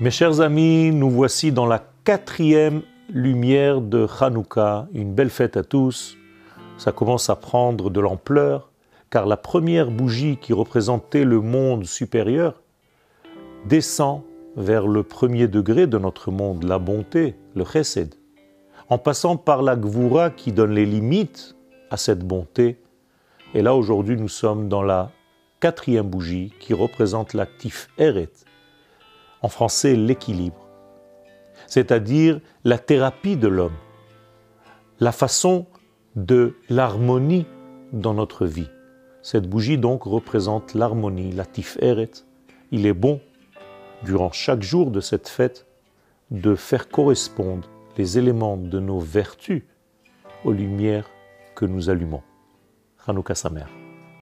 Mes chers amis, nous voici dans la quatrième lumière de Hanouka. Une belle fête à tous. Ça commence à prendre de l'ampleur, car la première bougie qui représentait le monde supérieur descend vers le premier degré de notre monde, la bonté, le chesed, en passant par la gvura qui donne les limites à cette bonté. Et là, aujourd'hui, nous sommes dans la quatrième bougie qui représente l'actif eret, en français l'équilibre, c'est-à-dire la thérapie de l'homme, la façon de l'harmonie dans notre vie. Cette bougie donc représente l'harmonie, la eret. Il est bon, durant chaque jour de cette fête, de faire correspondre les éléments de nos vertus aux lumières que nous allumons. Hanouka Samer.